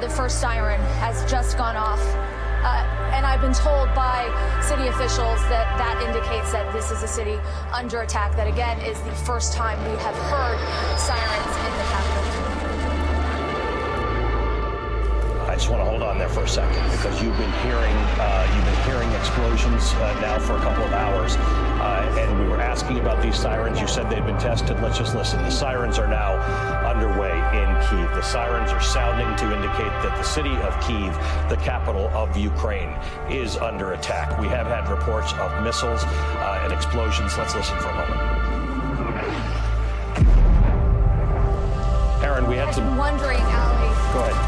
the first siren has just gone off. Uh, and I've been told by city officials that that indicates that this is a city under attack. That again is the first time we have heard sirens in the capital. Just want to hold on there for a second because you've been hearing uh, you've been hearing explosions uh, now for a couple of hours, uh, and we were asking about these sirens. You said they'd been tested. Let's just listen. The sirens are now underway in Kiev. The sirens are sounding to indicate that the city of Kiev, the capital of Ukraine, is under attack. We have had reports of missiles uh, and explosions. Let's listen for a moment. Aaron, we had I've some. wondering, Ali. Go ahead.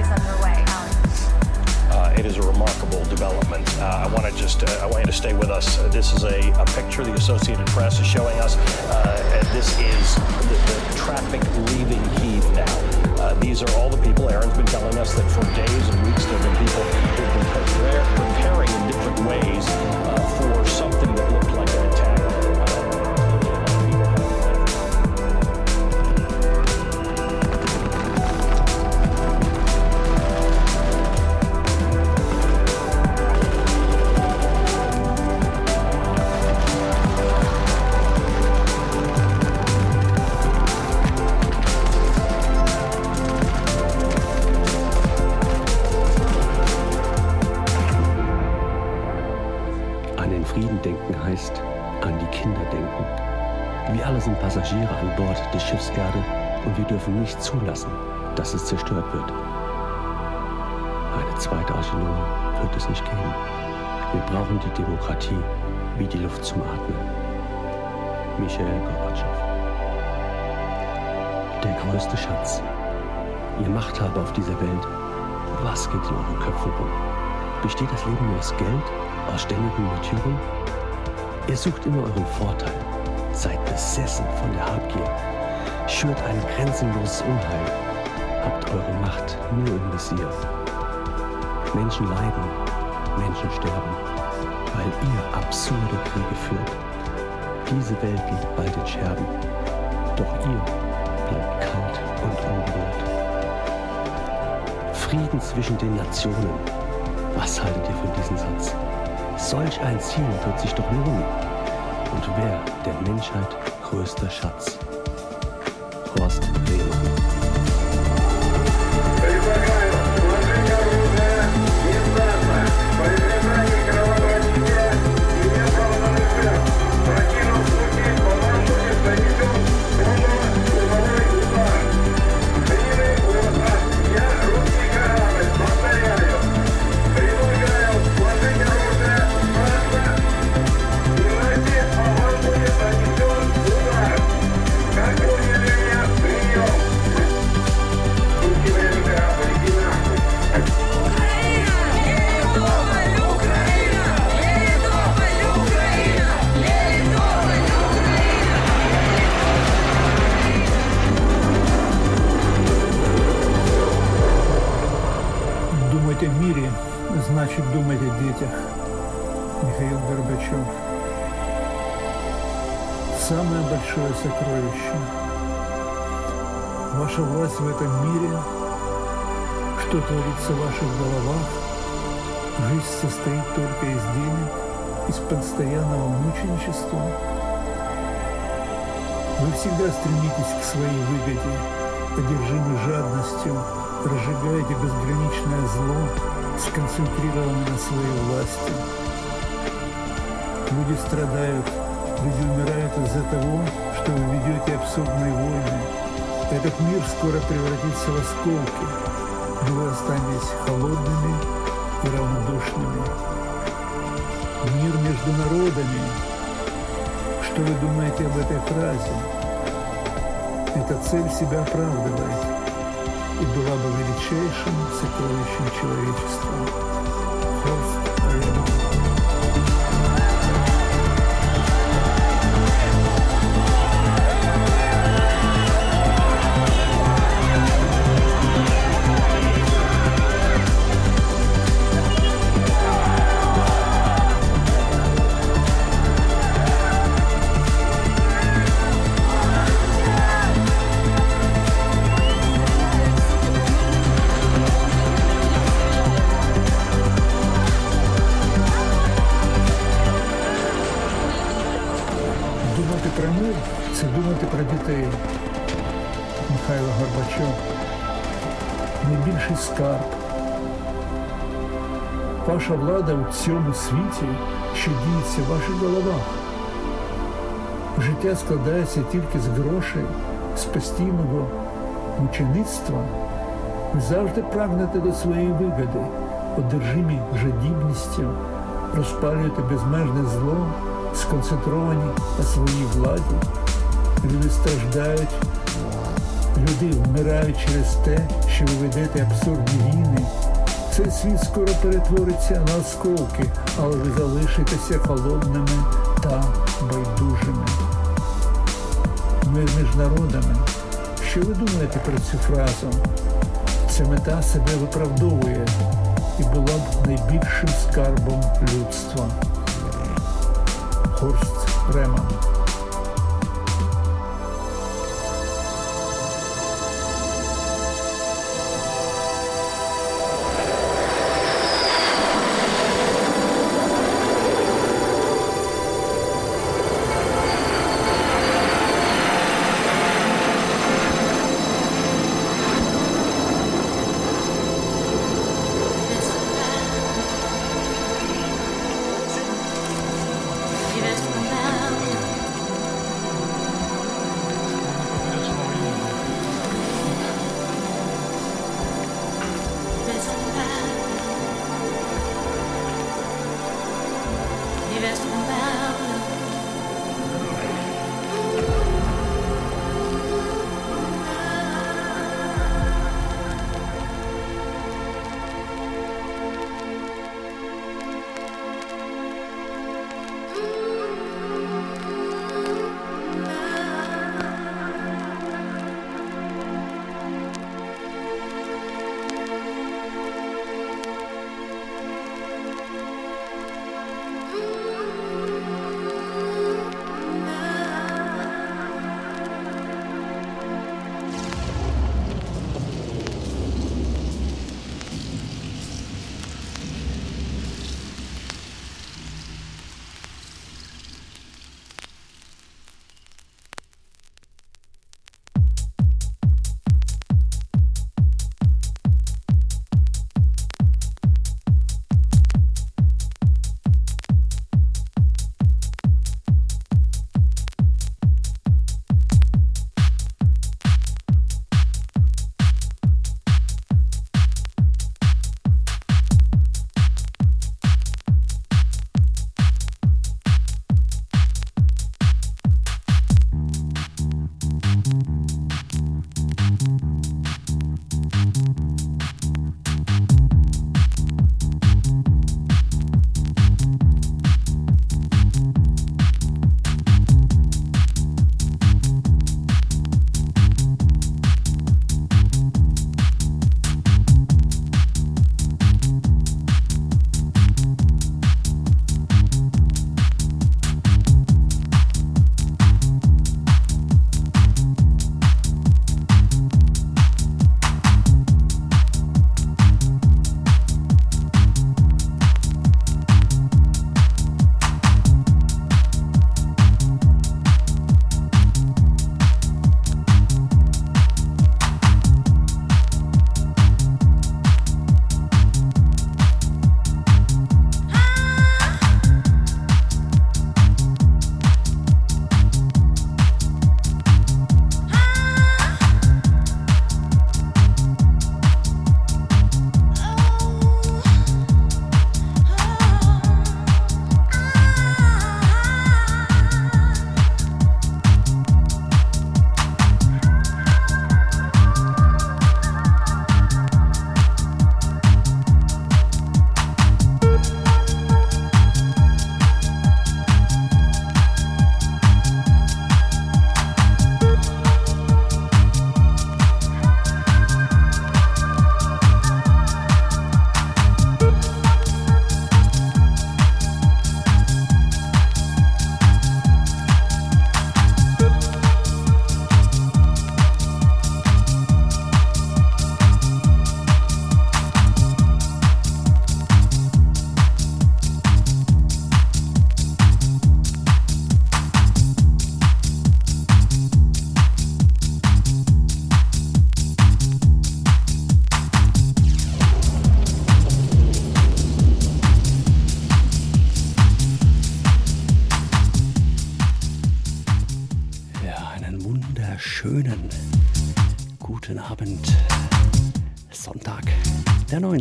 Uh, it is a remarkable development. Uh, I want to just, uh, I want you to stay with us. Uh, this is a, a picture the Associated Press is showing us. Uh, this is the, the traffic leaving Kiev now. Uh, these are all the people. Aaron's been telling us that for days and weeks there have been people who've been preparing in different ways for something geben. Wir brauchen die Demokratie wie die Luft zum Atmen. Michael Gorbatschow. Der größte Schatz. Ihr Machthaber auf dieser Welt, was geht in euren Köpfen rum? Besteht das Leben nur aus Geld, aus ständigen Märtyrern? Ihr sucht immer euren Vorteil, seid besessen von der Habgier, schürt ein grenzenloses Unheil, habt eure Macht nur im Visier. Menschen leiden, Menschen sterben, weil ihr absurde Kriege führt. Diese Welt liegt bald in Scherben, doch ihr bleibt kalt und unberührt. Frieden zwischen den Nationen. Was haltet ihr von diesem Satz? Solch ein Ziel wird sich doch lohnen. Und wer der Menschheit größter Schatz? Horst Rehmann. Большое сокровище. Ваша власть в этом мире, что творится в ваших головах, жизнь состоит только из денег, из постоянного мученичества. Вы всегда стремитесь к своей выгоде, одержимы жадностью, разжигаете безграничное зло, сконцентрированы на своей власти. Люди страдают, люди умирают из-за того, что вы ведете абсурдные войны. Этот мир скоро превратится в осколки, но вы останетесь холодными и равнодушными. Мир между народами. Что вы думаете об этой фразе? Эта цель себя оправдывает и была бы величайшим сокровищем человечества. Цьому світі, що діється в ваших головах. Життя складається тільки з грошей, з постійного мучеництва. Ви завжди прагнете до своєї вигоди, одержимі жадібністю, розпалюєте безмежне зло, сконцентровані на своїй владі. Люди страждають, люди вмирають через те, що ви ведете абсурдні війни. Цей світ скоро перетвориться на осколки, але ви залишитеся холодними та байдужими. Мир між народами. Що ви думаєте про цю фразу? Ця мета себе виправдовує і була б найбільшим скарбом людства. Хорст Реман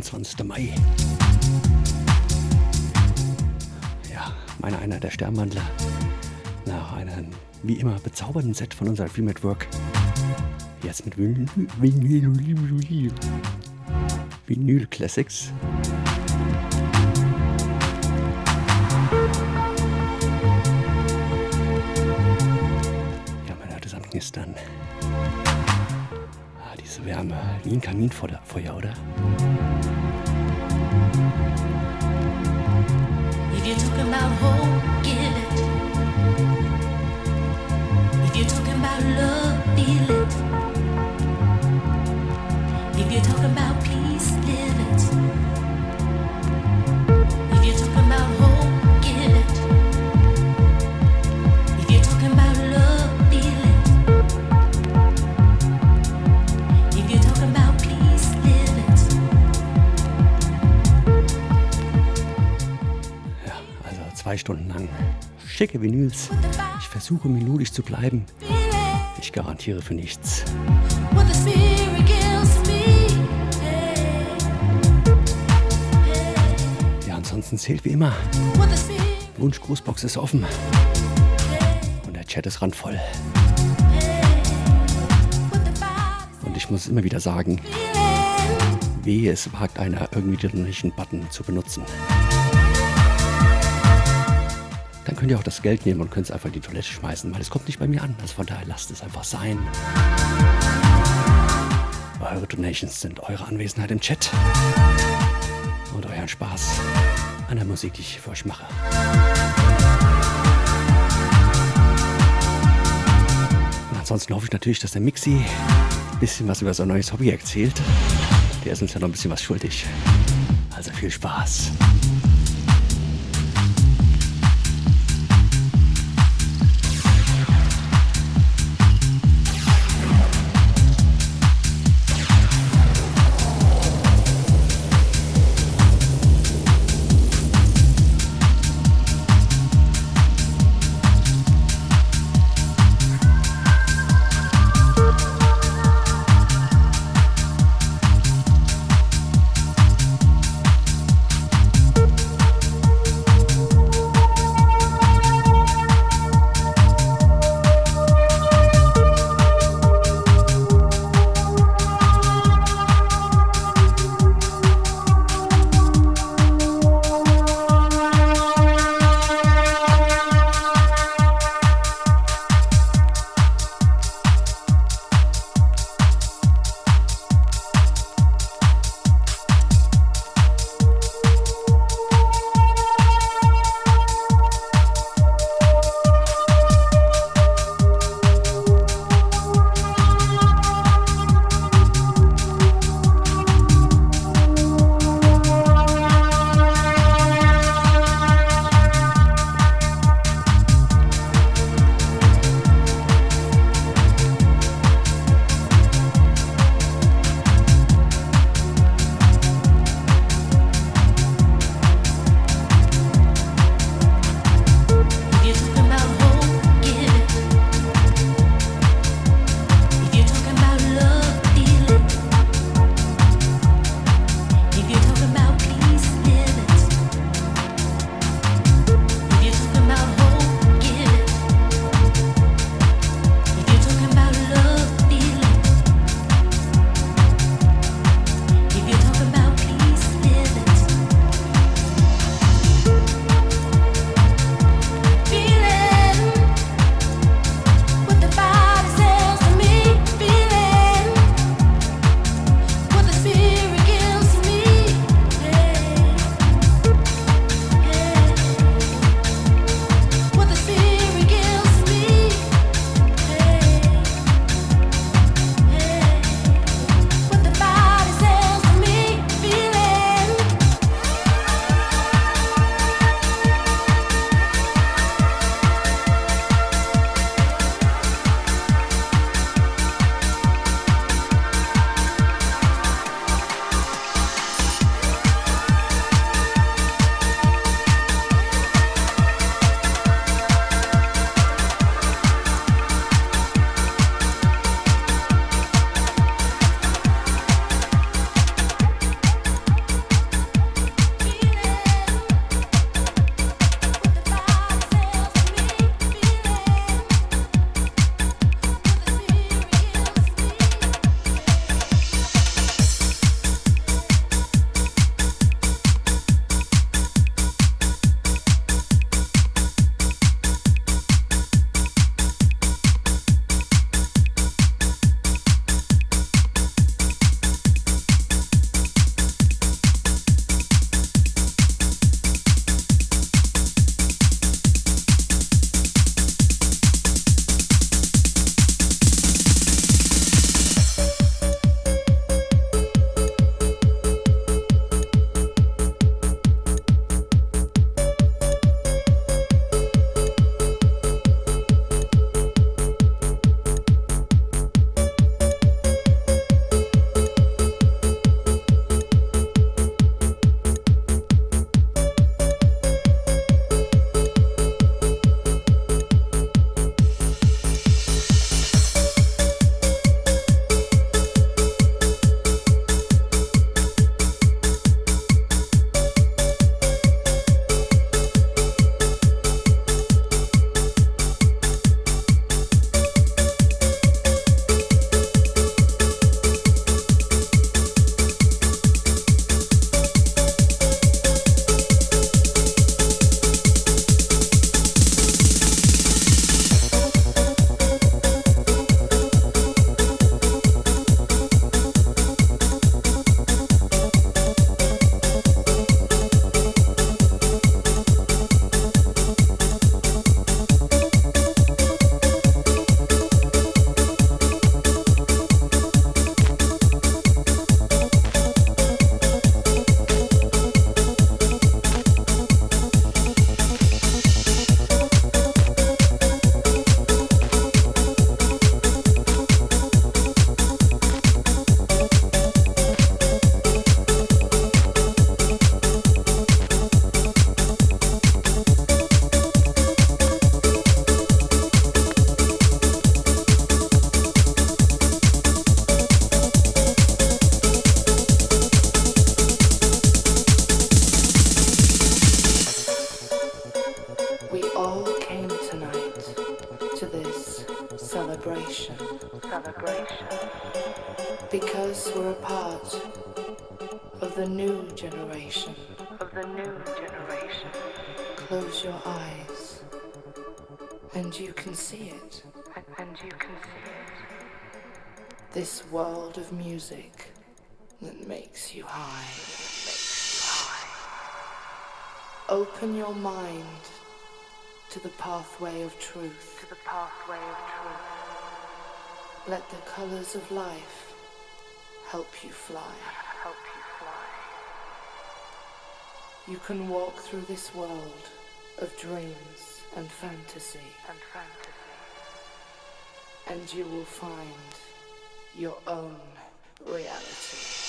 23. Mai. Ja, meine einer der Sternwandler. Nach einem, wie immer, bezaubernden Set von unserer Film Network. Jetzt mit Vinyl, Vinyl, Vinyl Classics. Ja, meine hört es am diese Wärme, wie ein Kaminfeuer, oder? If you're talking about hope, give it. If you're talking about love, feel it. If you're talking about peace, zwei Stunden lang. Schicke Vinyls. Ich versuche melodisch zu bleiben. Ich garantiere für nichts. Ja, ansonsten zählt wie immer. Wunschgrußbox ist offen. Und der Chat ist randvoll. Und ich muss immer wieder sagen, wehe, es wagt einer irgendwie den richtigen Button zu benutzen. Könnt ihr auch das Geld nehmen und könnt es einfach in die Toilette schmeißen, weil es kommt nicht bei mir an. Also von daher lasst es einfach sein. Eure Donations sind eure Anwesenheit im Chat und euren Spaß an der Musik, die ich für euch mache. Und ansonsten hoffe ich natürlich, dass der Mixi ein bisschen was über sein neues Hobby erzählt. Der ist uns ja noch ein bisschen was schuldig. Also viel Spaß. Close your eyes and you can see it. And you can see it. This world of music that makes you high. Makes you high. Open your mind to the pathway of truth. To the pathway of truth. Let the colors of life help you fly. Help you fly. You can walk through this world of dreams and fantasy. And fantasy. And you will find your own reality.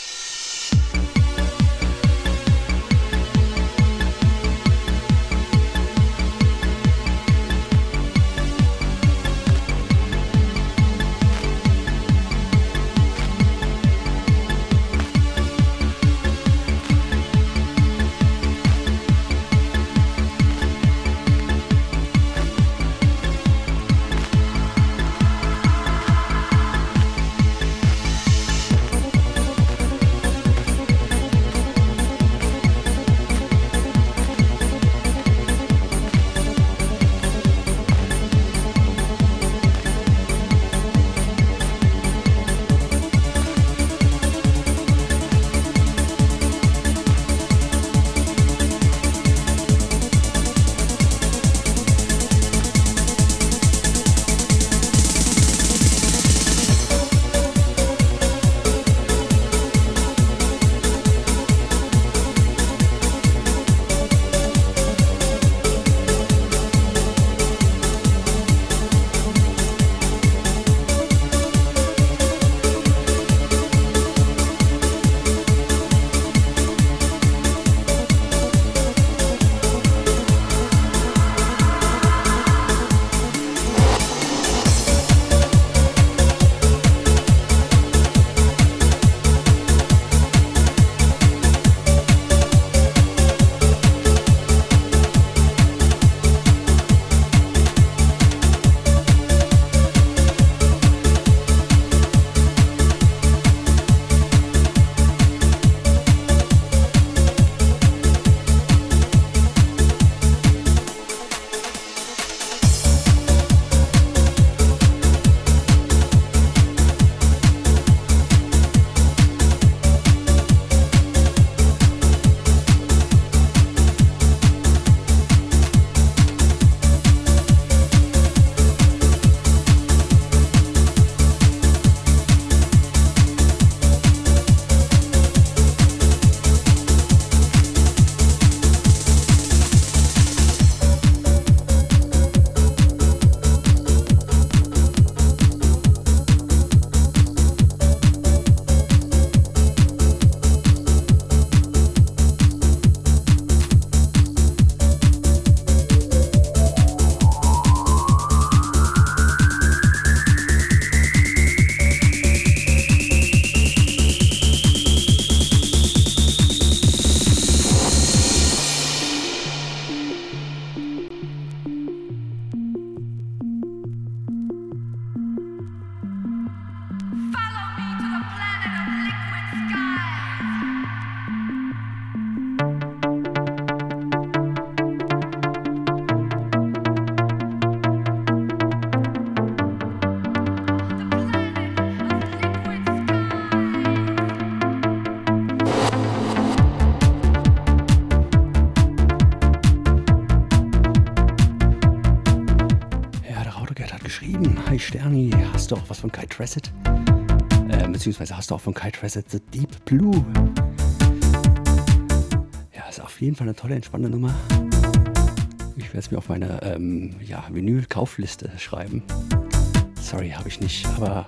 Beziehungsweise hast du auch von Kai Tressett The Deep Blue? Ja, ist auf jeden Fall eine tolle, entspannende Nummer. Ich werde es mir auf meine ähm, ja, Vinyl-Kaufliste schreiben. Sorry, habe ich nicht, aber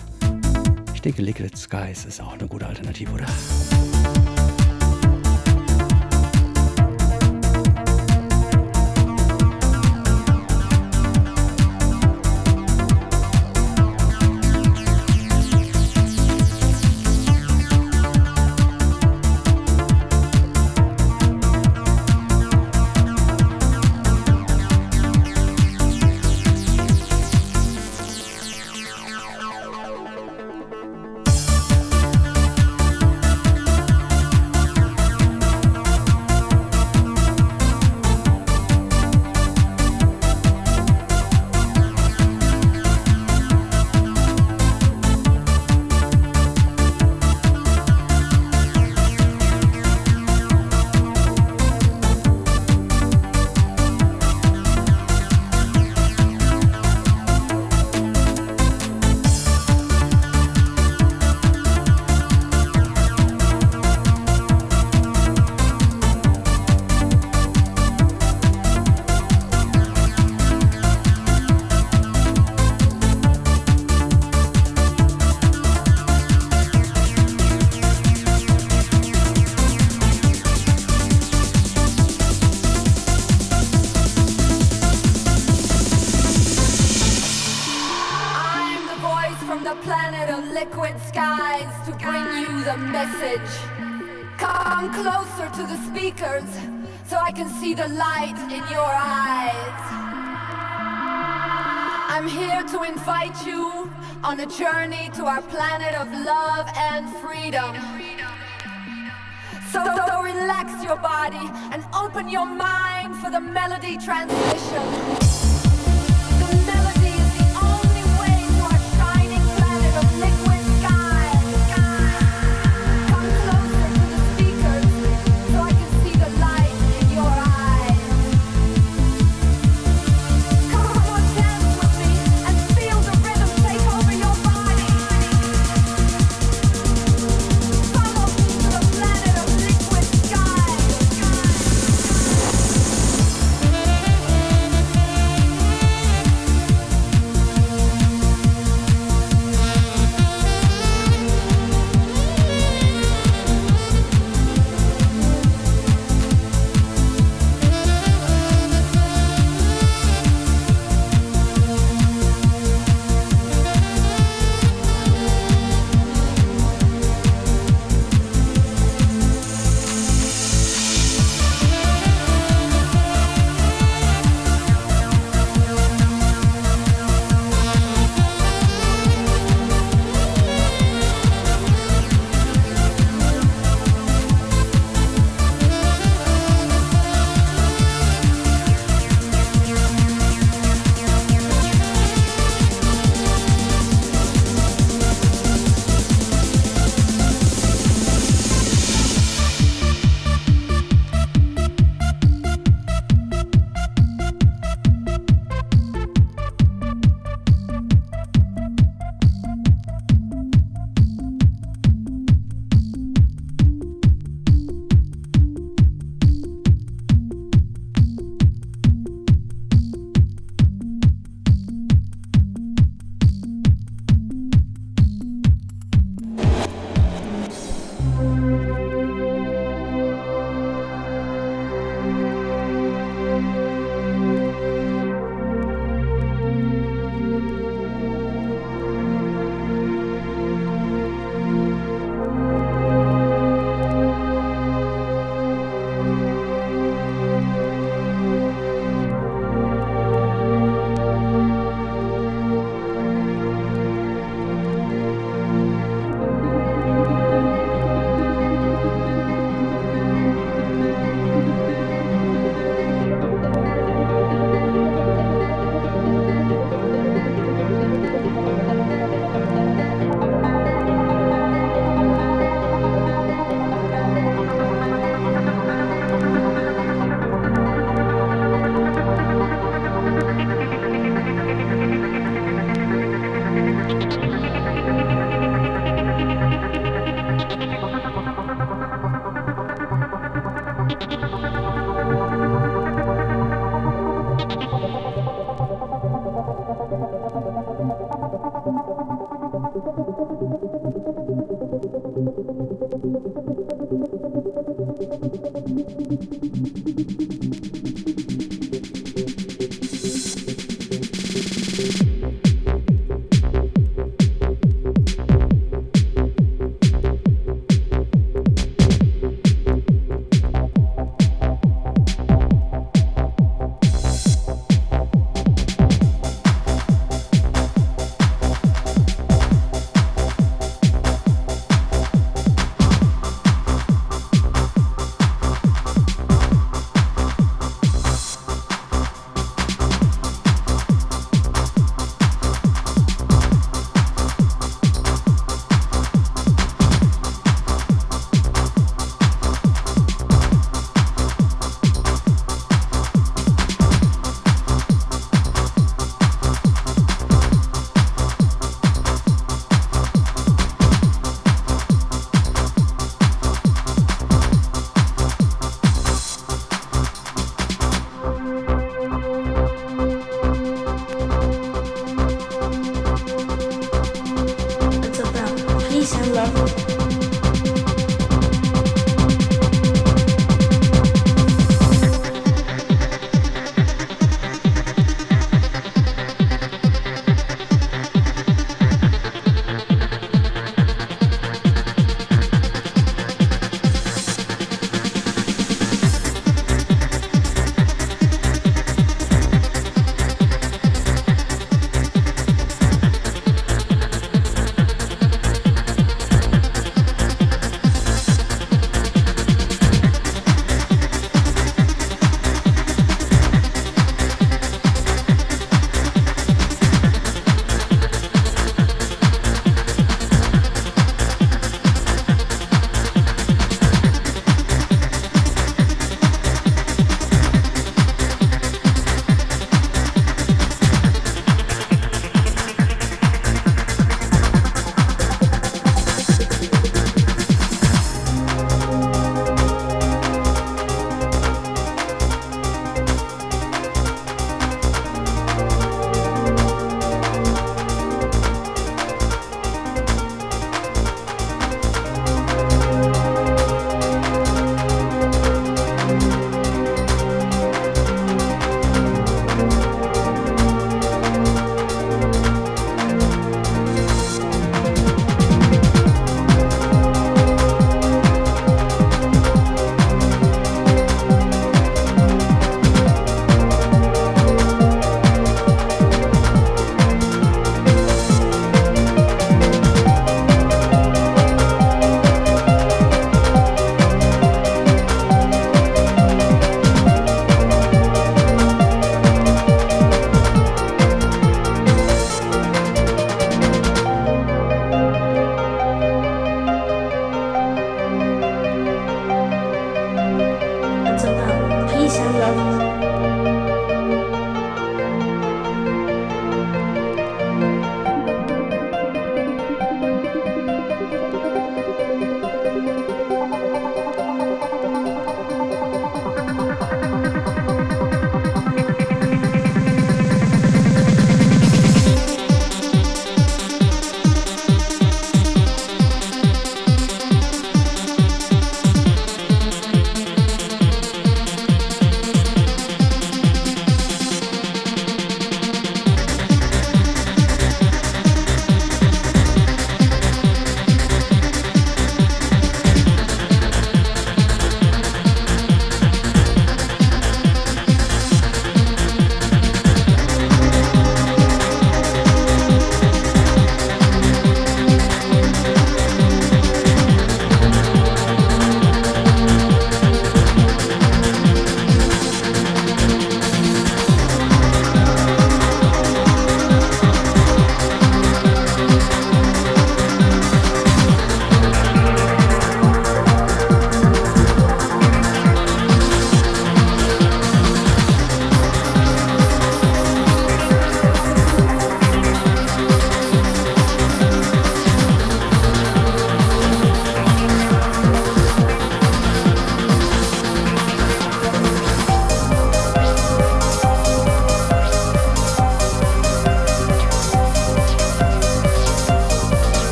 ich denke, Liquid Skies ist auch eine gute Alternative, oder? Speakers so I can see the light in your eyes. I'm here to invite you on a journey to our planet of love and freedom. So, so relax your body and open your mind for the melody transmission.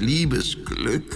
Liebesglück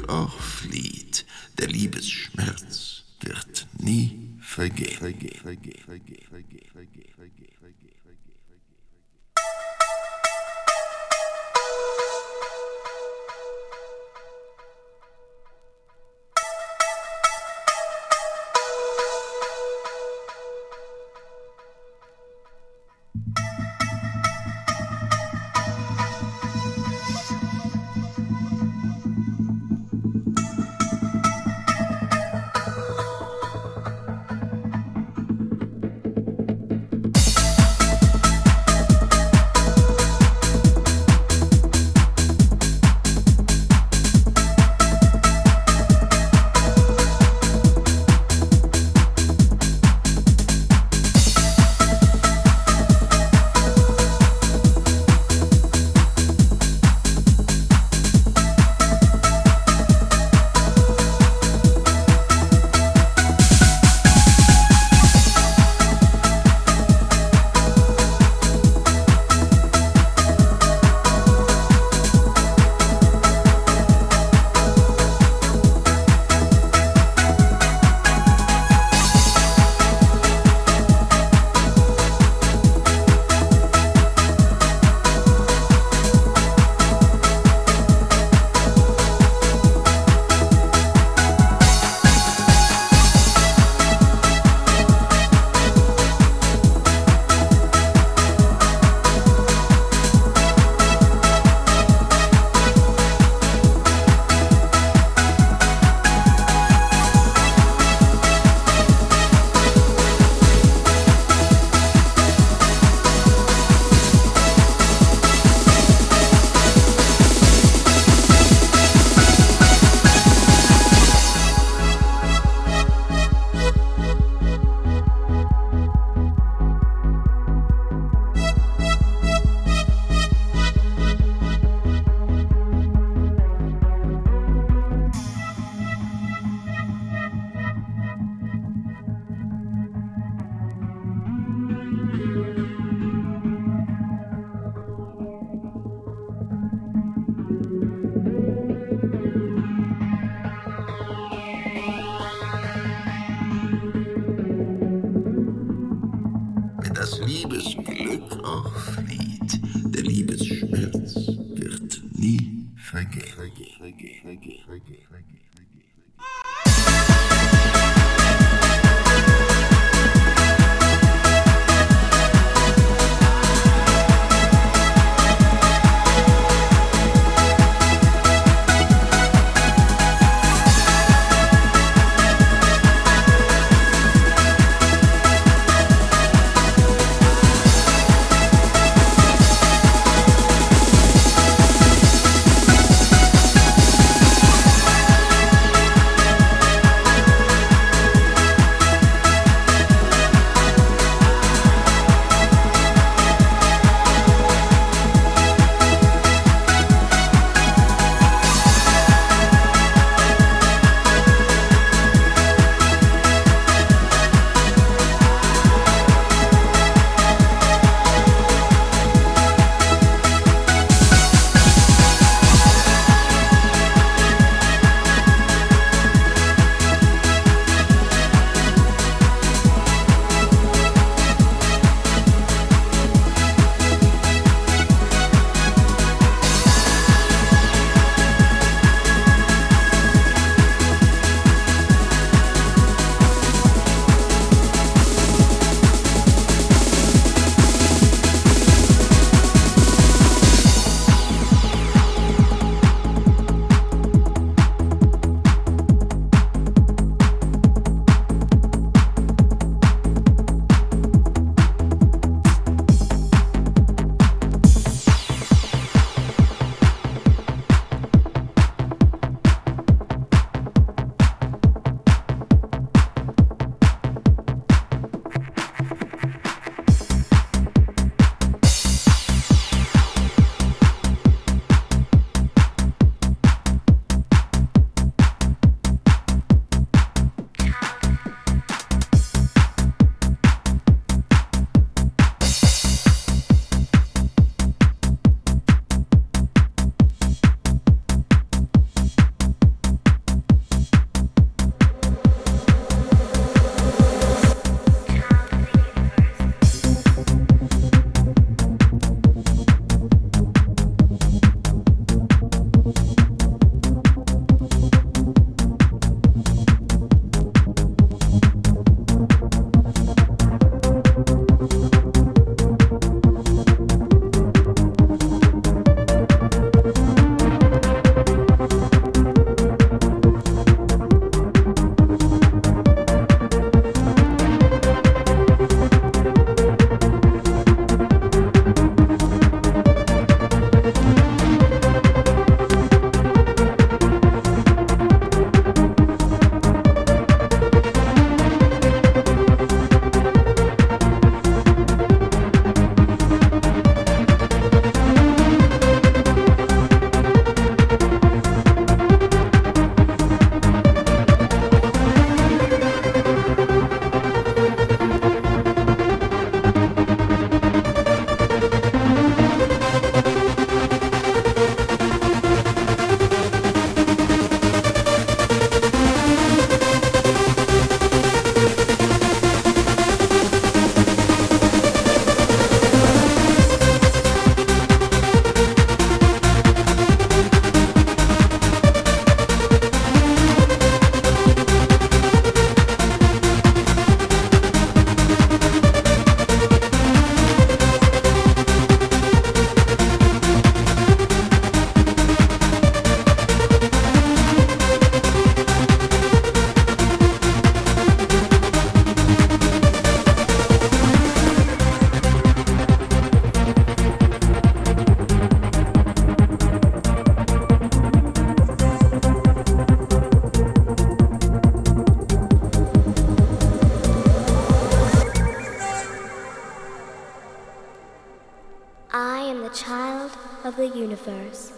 universe.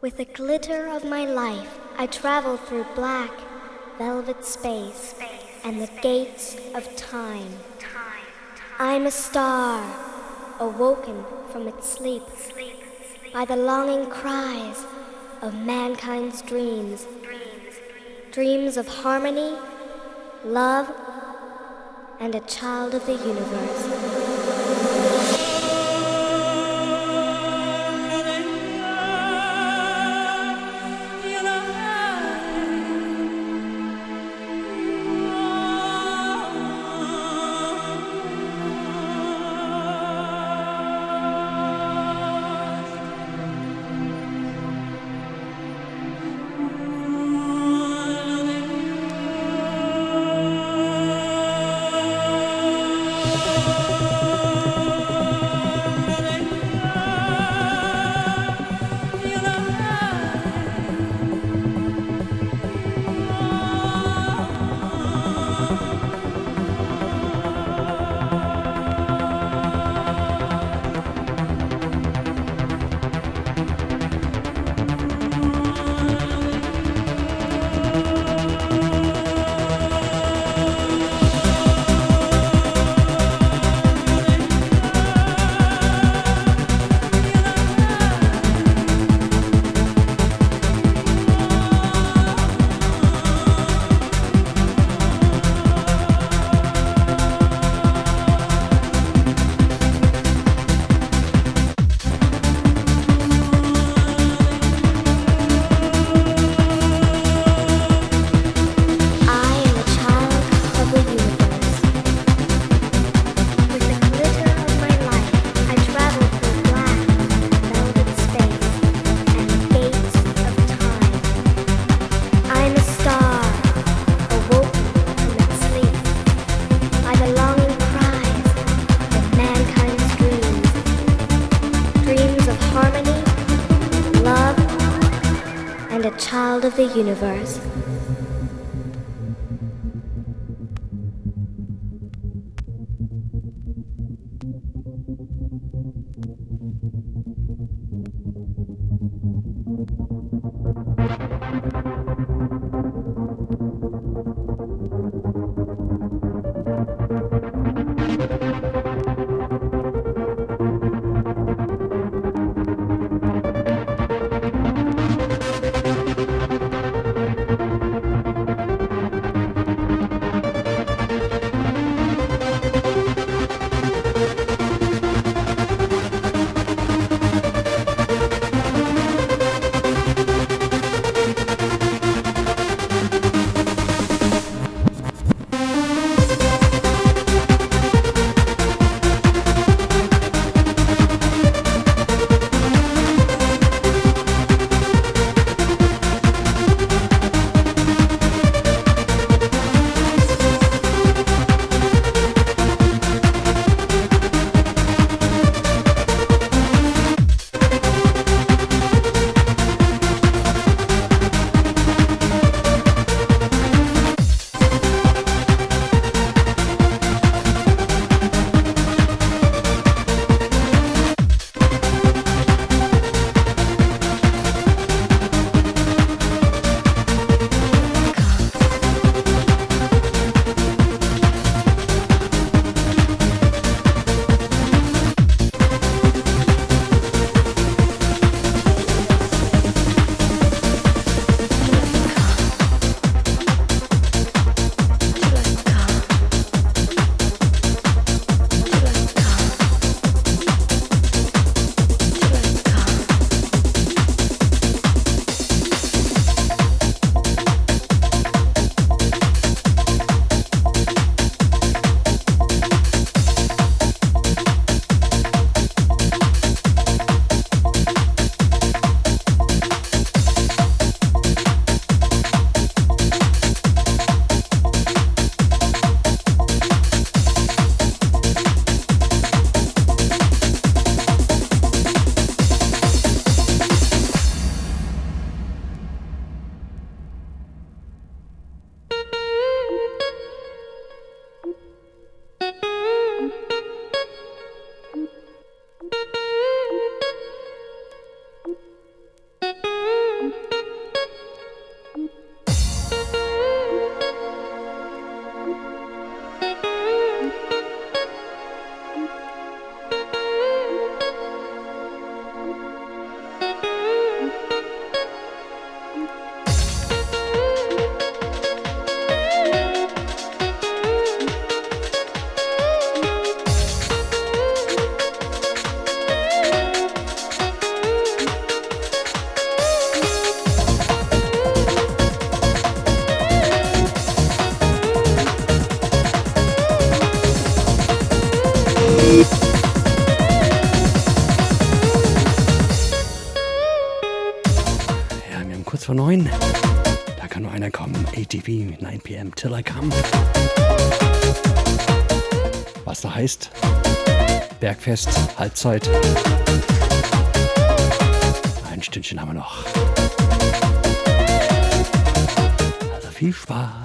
With the glitter of my life, I travel through black, velvet space and the gates of time. I'm a star, awoken from its sleep by the longing cries of mankind's dreams. Dreams of harmony, love, and a child of the universe. Of the universe. Till I come. Was da heißt? Bergfest, Halbzeit. Ein Stündchen haben wir noch. Also viel Spaß.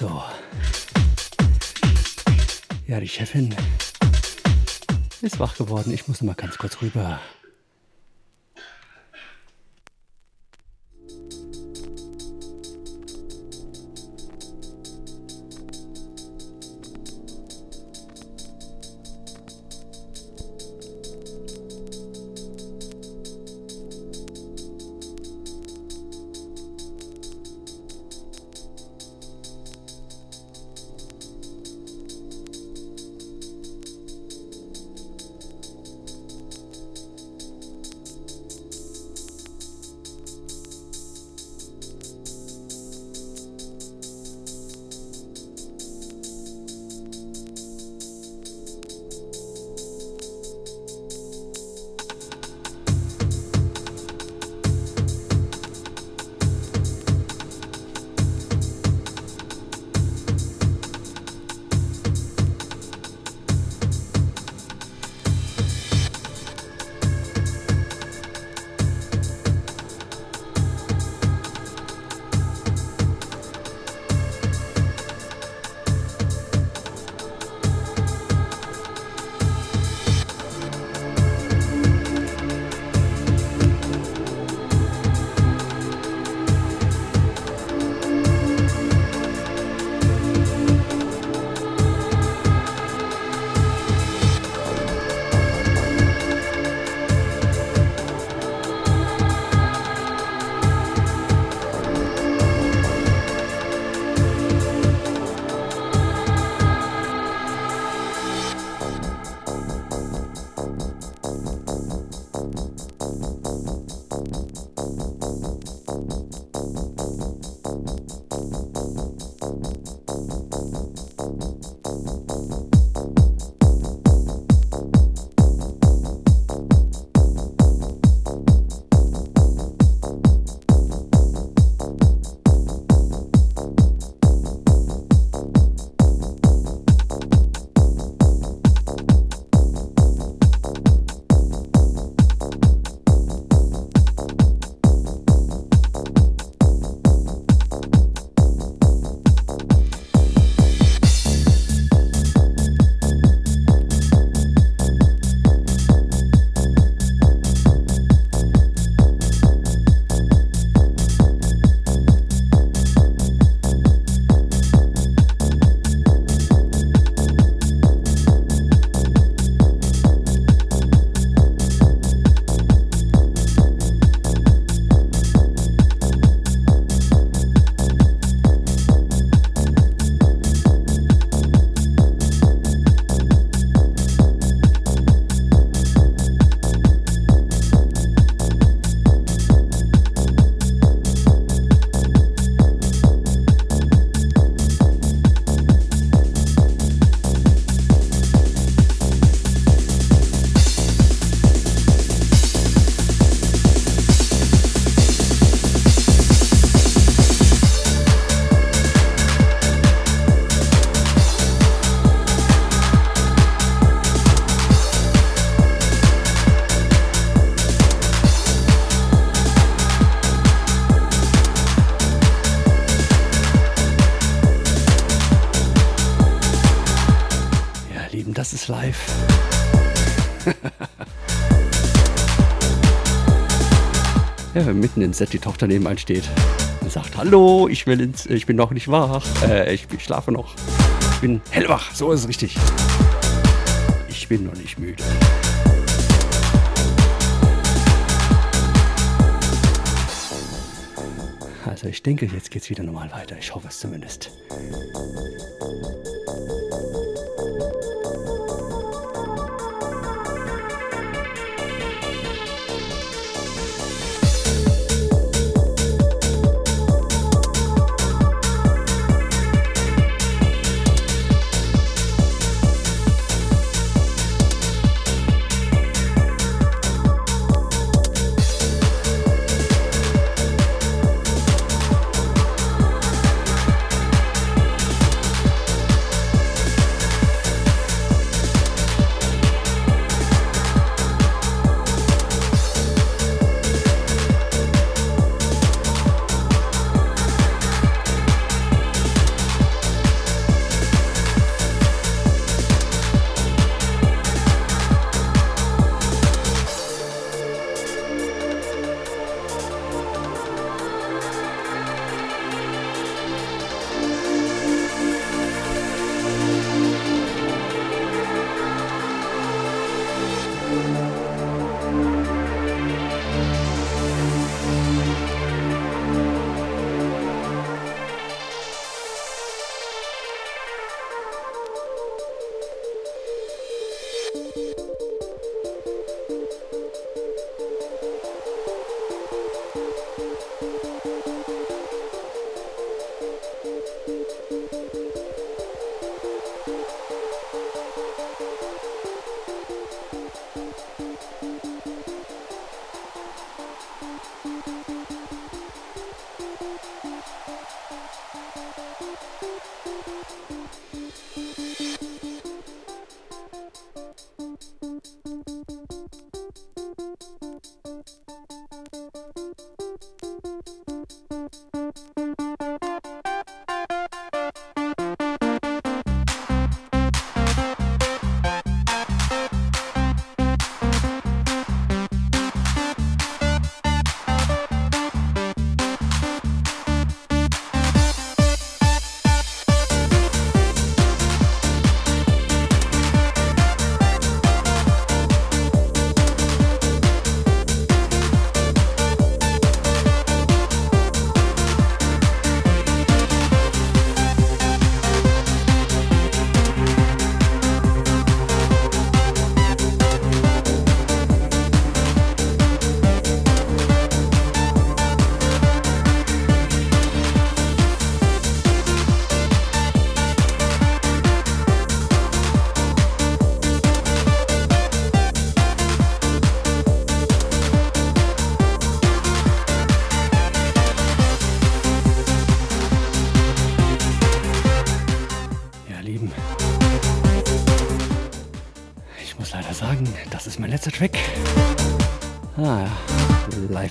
So. Ja, die Chefin ist wach geworden. Ich muss noch mal ganz kurz rüber. Mitten im Set die Tochter nebenan steht und sagt, hallo, ich will ins, ich bin noch nicht wach, äh, ich, ich schlafe noch. Ich bin hellwach, so ist es richtig. Ich bin noch nicht müde. Also ich denke, jetzt geht's wieder normal weiter. Ich hoffe es zumindest.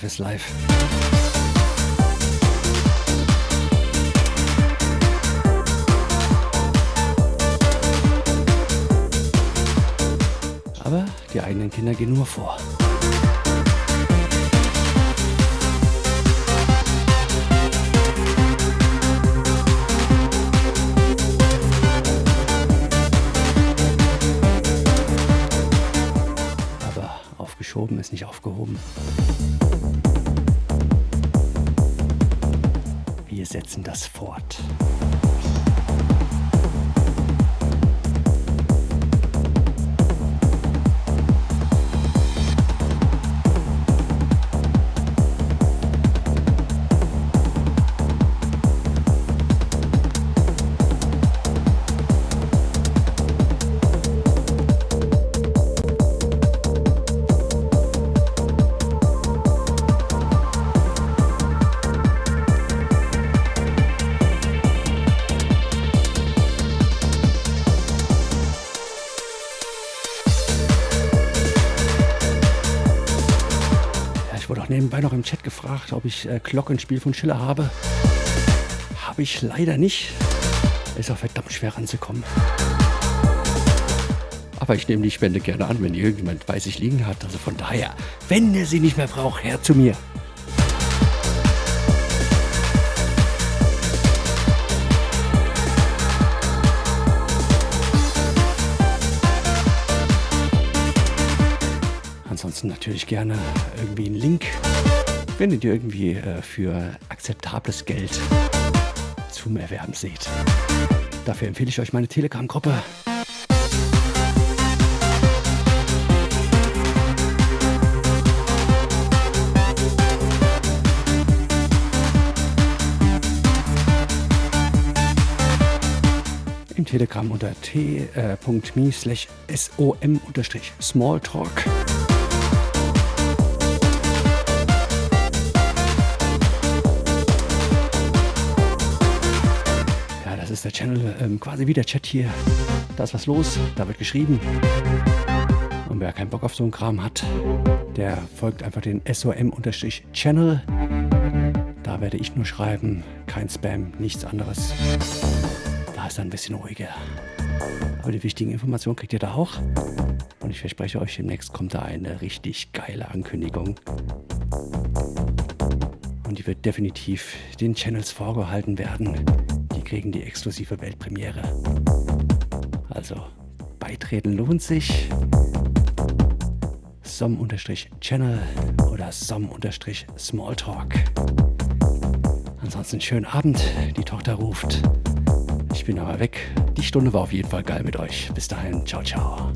Live ist live. Aber die eigenen Kinder gehen nur vor. Gefragt, ob ich äh, Glockenspiel von Schiller habe. Habe ich leider nicht. Ist auch verdammt schwer ranzukommen. aber ich nehme die Spende gerne an, wenn irgendjemand bei sich liegen hat. Also von daher, wenn ihr sie nicht mehr braucht, her zu mir. Ansonsten natürlich gerne irgendwie einen Link, wenn ihr irgendwie äh, für akzeptables Geld zum Erwerben seht. Dafür empfehle ich euch meine Telegram-Gruppe. Im Telegram unter t.me slash som ist der Channel, ähm, quasi wie der Chat hier. Da ist was los, da wird geschrieben. Und wer keinen Bock auf so einen Kram hat, der folgt einfach den SOM-Channel. Da werde ich nur schreiben, kein Spam, nichts anderes. Da ist er ein bisschen ruhiger. Aber die wichtigen Informationen kriegt ihr da auch. Und ich verspreche euch, demnächst kommt da eine richtig geile Ankündigung. Und die wird definitiv den Channels vorgehalten werden. Kriegen die exklusive Weltpremiere. Also, beitreten lohnt sich. som-channel oder som-smalltalk. Ansonsten schönen Abend. Die Tochter ruft. Ich bin aber weg. Die Stunde war auf jeden Fall geil mit euch. Bis dahin. Ciao, ciao.